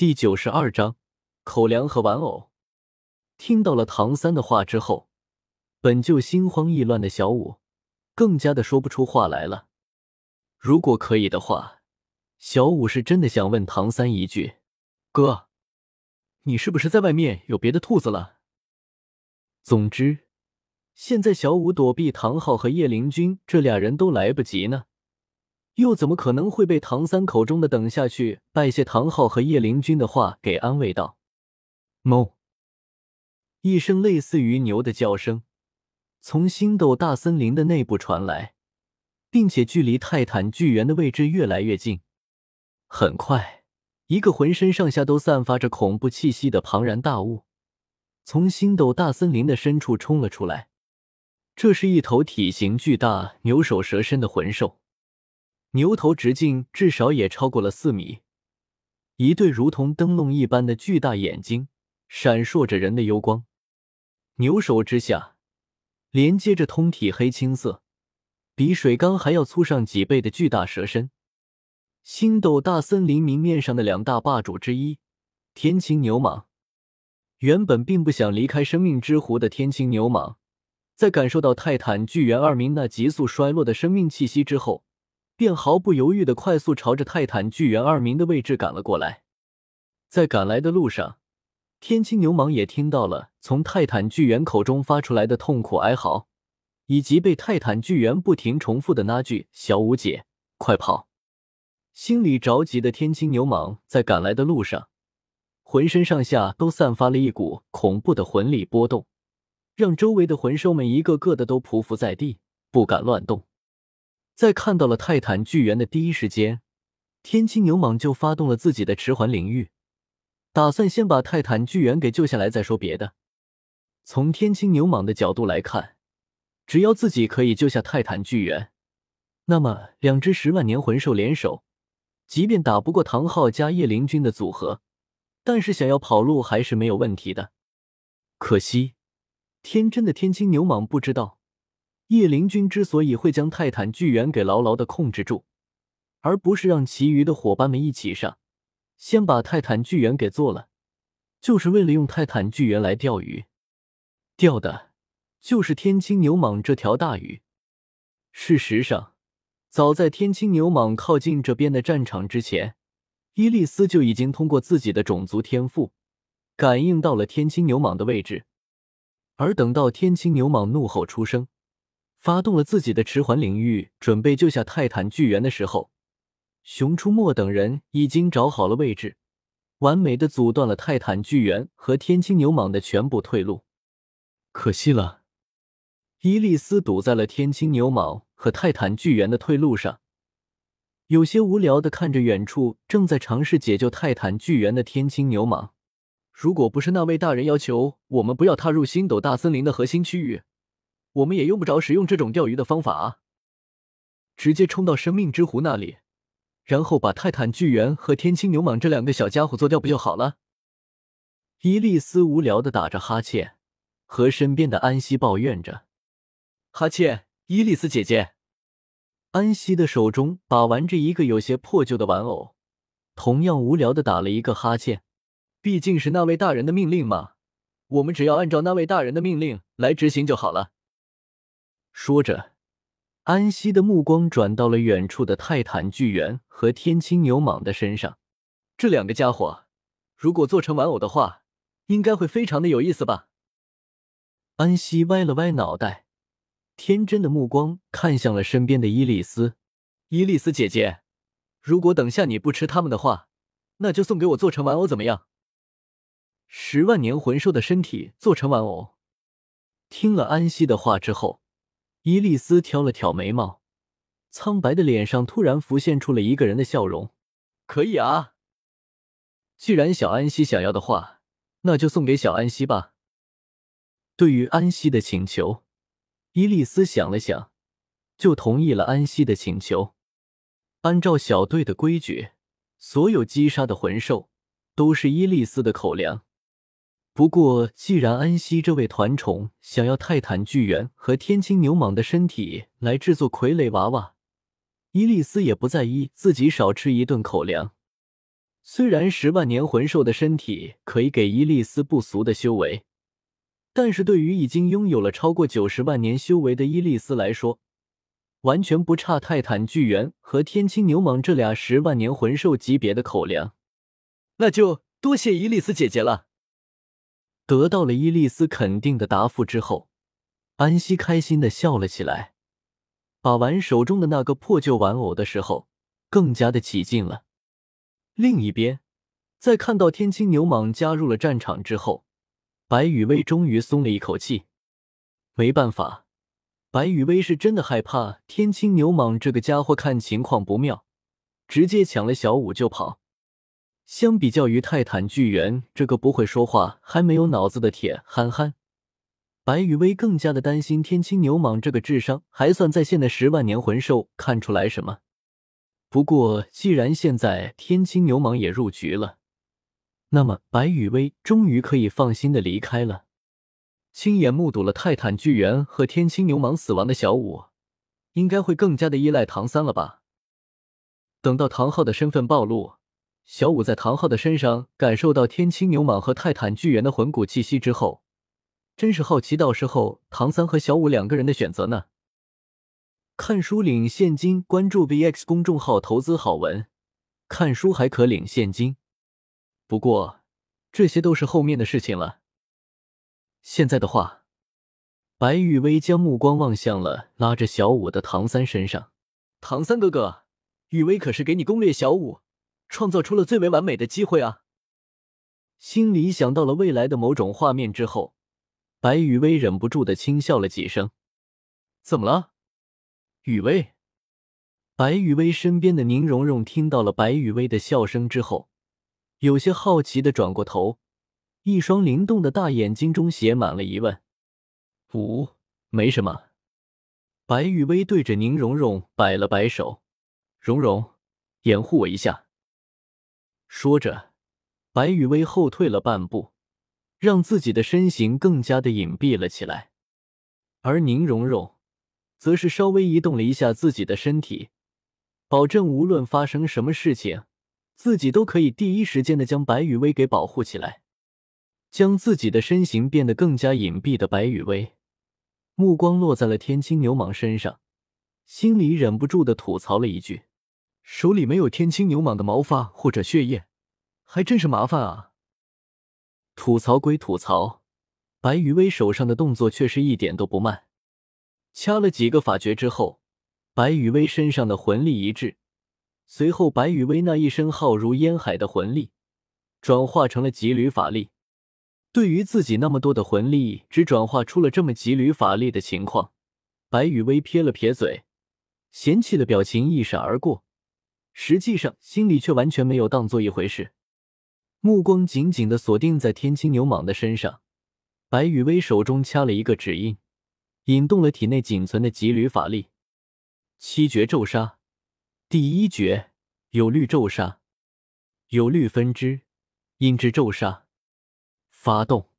第九十二章口粮和玩偶。听到了唐三的话之后，本就心慌意乱的小五更加的说不出话来了。如果可以的话，小五是真的想问唐三一句：“哥，你是不是在外面有别的兔子了？”总之，现在小五躲避唐昊和叶灵君这俩人都来不及呢。又怎么可能会被唐三口中的“等下去拜谢唐昊和叶灵君”的话给安慰到？哞！一声类似于牛的叫声从星斗大森林的内部传来，并且距离泰坦巨猿的位置越来越近。很快，一个浑身上下都散发着恐怖气息的庞然大物从星斗大森林的深处冲了出来。这是一头体型巨大、牛首蛇身的魂兽。牛头直径至少也超过了四米，一对如同灯笼一般的巨大眼睛闪烁着人的幽光。牛首之下连接着通体黑青色、比水缸还要粗上几倍的巨大蛇身。星斗大森林明面上的两大霸主之一天青牛蟒，原本并不想离开生命之湖的天青牛蟒，在感受到泰坦巨猿二名那急速衰落的生命气息之后。便毫不犹豫的快速朝着泰坦巨猿二名的位置赶了过来。在赶来的路上，天青牛蟒也听到了从泰坦巨猿口中发出来的痛苦哀嚎，以及被泰坦巨猿不停重复的那句“小五姐，快跑！”心里着急的天青牛蟒在赶来的路上，浑身上下都散发了一股恐怖的魂力波动，让周围的魂兽们一个个的都匍匐在地，不敢乱动。在看到了泰坦巨猿的第一时间，天青牛蟒就发动了自己的迟缓领域，打算先把泰坦巨猿给救下来再说别的。从天青牛蟒的角度来看，只要自己可以救下泰坦巨猿，那么两只十万年魂兽联手，即便打不过唐昊加叶灵君的组合，但是想要跑路还是没有问题的。可惜，天真的天青牛蟒不知道。叶灵君之所以会将泰坦巨猿给牢牢的控制住，而不是让其余的伙伴们一起上，先把泰坦巨猿给做了，就是为了用泰坦巨猿来钓鱼，钓的就是天青牛蟒这条大鱼。事实上，早在天青牛蟒靠近这边的战场之前，伊利斯就已经通过自己的种族天赋，感应到了天青牛蟒的位置，而等到天青牛蟒怒吼出声。发动了自己的迟缓领域，准备救下泰坦巨猿的时候，熊出没等人已经找好了位置，完美的阻断了泰坦巨猿和天青牛蟒的全部退路。可惜了，伊利斯堵在了天青牛蟒和泰坦巨猿的退路上，有些无聊的看着远处正在尝试解救泰坦巨猿的天青牛蟒。如果不是那位大人要求我们不要踏入星斗大森林的核心区域。我们也用不着使用这种钓鱼的方法啊！直接冲到生命之湖那里，然后把泰坦巨猿和天青牛蟒这两个小家伙做掉不就好了？伊利斯无聊的打着哈欠，和身边的安西抱怨着：“哈欠，伊利斯姐姐。”安西的手中把玩着一个有些破旧的玩偶，同样无聊的打了一个哈欠。毕竟是那位大人的命令嘛，我们只要按照那位大人的命令来执行就好了。说着，安息的目光转到了远处的泰坦巨猿和天青牛蟒的身上。这两个家伙，如果做成玩偶的话，应该会非常的有意思吧？安息歪了歪脑袋，天真的目光看向了身边的伊丽丝。伊丽丝姐姐，如果等下你不吃他们的话，那就送给我做成玩偶，怎么样？十万年魂兽的身体做成玩偶。听了安息的话之后。伊丽丝挑了挑眉毛，苍白的脸上突然浮现出了一个人的笑容。可以啊，既然小安西想要的话，那就送给小安西吧。对于安西的请求，伊丽丝想了想，就同意了安西的请求。按照小队的规矩，所有击杀的魂兽都是伊丽丝的口粮。不过，既然安息这位团宠想要泰坦巨猿和天青牛蟒的身体来制作傀儡娃娃，伊利斯也不在意自己少吃一顿口粮。虽然十万年魂兽的身体可以给伊利斯不俗的修为，但是对于已经拥有了超过九十万年修为的伊利斯来说，完全不差泰坦巨猿和天青牛蟒这俩十万年魂兽级别的口粮。那就多谢伊利斯姐姐了。得到了伊利斯肯定的答复之后，安西开心的笑了起来。把玩手中的那个破旧玩偶的时候，更加的起劲了。另一边，在看到天青牛蟒加入了战场之后，白羽薇终于松了一口气。没办法。白羽薇是真的害怕天青牛蟒这个家伙，看情况不妙，直接抢了小五就跑。相比较于泰坦巨猿这个不会说话还没有脑子的铁憨憨，白羽薇更加的担心天青牛蟒这个智商还算在线的十万年魂兽看出来什么。不过既然现在天青牛蟒也入局了，那么白羽薇终于可以放心的离开了。亲眼目睹了泰坦巨猿和天青牛蟒死亡的小五，应该会更加的依赖唐三了吧？等到唐昊的身份暴露，小五在唐昊的身上感受到天青牛蟒和泰坦巨猿的魂骨气息之后，真是好奇到时候唐三和小五两个人的选择呢？看书领现金，关注 VX 公众号投资好文，看书还可领现金。不过这些都是后面的事情了。现在的话，白玉薇将目光望向了拉着小五的唐三身上。唐三哥哥，雨薇可是给你攻略小五，创造出了最为完美的机会啊！心里想到了未来的某种画面之后，白雨薇忍不住的轻笑了几声。怎么了，雨薇？白雨薇身边的宁荣荣听到了白雨薇的笑声之后，有些好奇的转过头。一双灵动的大眼睛中写满了疑问。五，没什么。白雨薇对着宁荣荣摆了摆手：“荣荣，掩护我一下。”说着，白雨薇后退了半步，让自己的身形更加的隐蔽了起来。而宁荣荣则是稍微移动了一下自己的身体，保证无论发生什么事情，自己都可以第一时间的将白雨薇给保护起来。将自己的身形变得更加隐蔽的白羽薇，目光落在了天青牛蟒身上，心里忍不住的吐槽了一句：“手里没有天青牛蟒的毛发或者血液，还真是麻烦啊。”吐槽归吐槽，白羽薇手上的动作却是一点都不慢。掐了几个法诀之后，白羽薇身上的魂力一致，随后白羽薇那一身浩如烟海的魂力，转化成了几缕法力。对于自己那么多的魂力只转化出了这么几缕法力的情况，白羽薇撇了撇嘴，嫌弃的表情一闪而过，实际上心里却完全没有当做一回事，目光紧紧的锁定在天青牛蟒的身上。白羽薇手中掐了一个指印，引动了体内仅存的几缕法力。七绝咒杀，第一绝有律咒杀，有律分支，印制咒杀。发动！